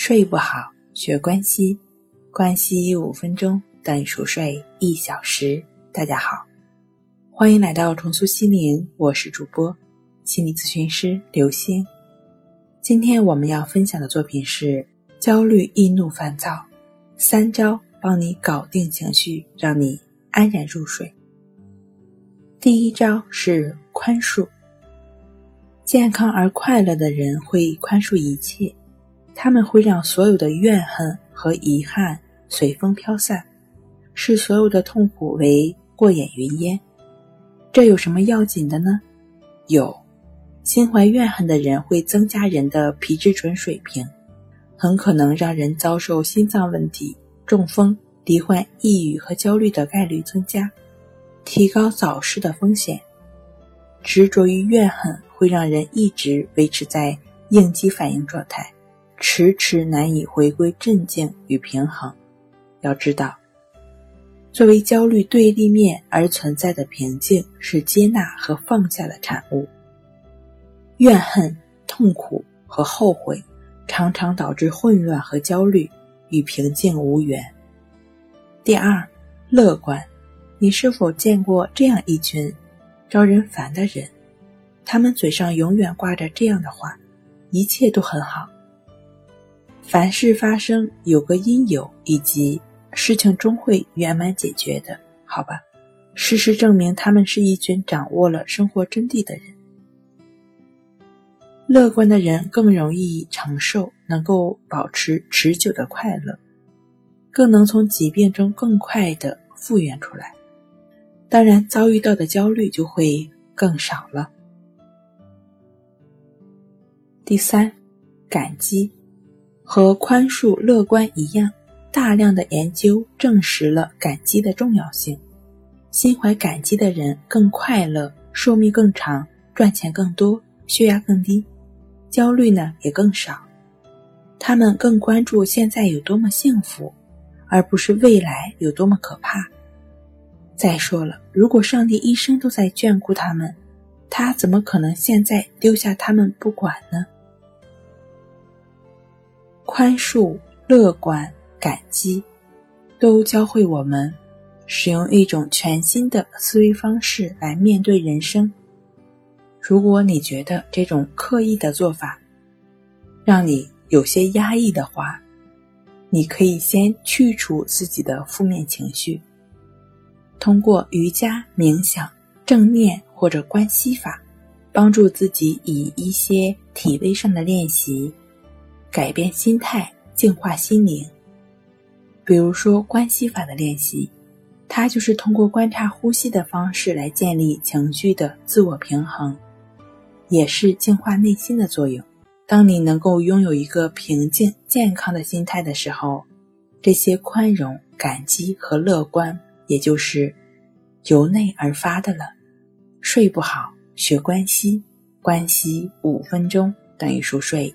睡不好，学关西，关西五分钟等于熟睡一小时。大家好，欢迎来到重塑心灵，我是主播心理咨询师刘星。今天我们要分享的作品是焦虑易怒烦躁，三招帮你搞定情绪，让你安然入睡。第一招是宽恕。健康而快乐的人会宽恕一切，他们会让所有的怨恨和遗憾随风飘散，视所有的痛苦为过眼云烟。这有什么要紧的呢？有，心怀怨恨的人会增加人的皮质醇水平，很可能让人遭受心脏问题、中风、罹患抑郁和焦虑的概率增加，提高早逝的风险。执着于怨恨。会让人一直维持在应激反应状态，迟迟难以回归镇静与平衡。要知道，作为焦虑对立面而存在的平静，是接纳和放下的产物。怨恨、痛苦和后悔常常导致混乱和焦虑，与平静无缘。第二，乐观。你是否见过这样一群招人烦的人？他们嘴上永远挂着这样的话：“一切都很好。”凡事发生有个因由，以及事情终会圆满解决的，好吧？事实证明，他们是一群掌握了生活真谛的人。乐观的人更容易承受，能够保持持久的快乐，更能从疾病中更快的复原出来。当然，遭遇到的焦虑就会更少了。第三，感激和宽恕、乐观一样，大量的研究证实了感激的重要性。心怀感激的人更快乐，寿命更长，赚钱更多，血压更低，焦虑呢也更少。他们更关注现在有多么幸福，而不是未来有多么可怕。再说了，如果上帝一生都在眷顾他们，他怎么可能现在丢下他们不管呢？宽恕、乐观、感激，都教会我们使用一种全新的思维方式来面对人生。如果你觉得这种刻意的做法让你有些压抑的话，你可以先去除自己的负面情绪，通过瑜伽、冥想、正念或者关系法，帮助自己以一些体位上的练习。改变心态，净化心灵。比如说关系法的练习，它就是通过观察呼吸的方式来建立情绪的自我平衡，也是净化内心的作用。当你能够拥有一个平静、健康的心态的时候，这些宽容、感激和乐观，也就是由内而发的了。睡不好，学关系，关系五分钟等于熟睡。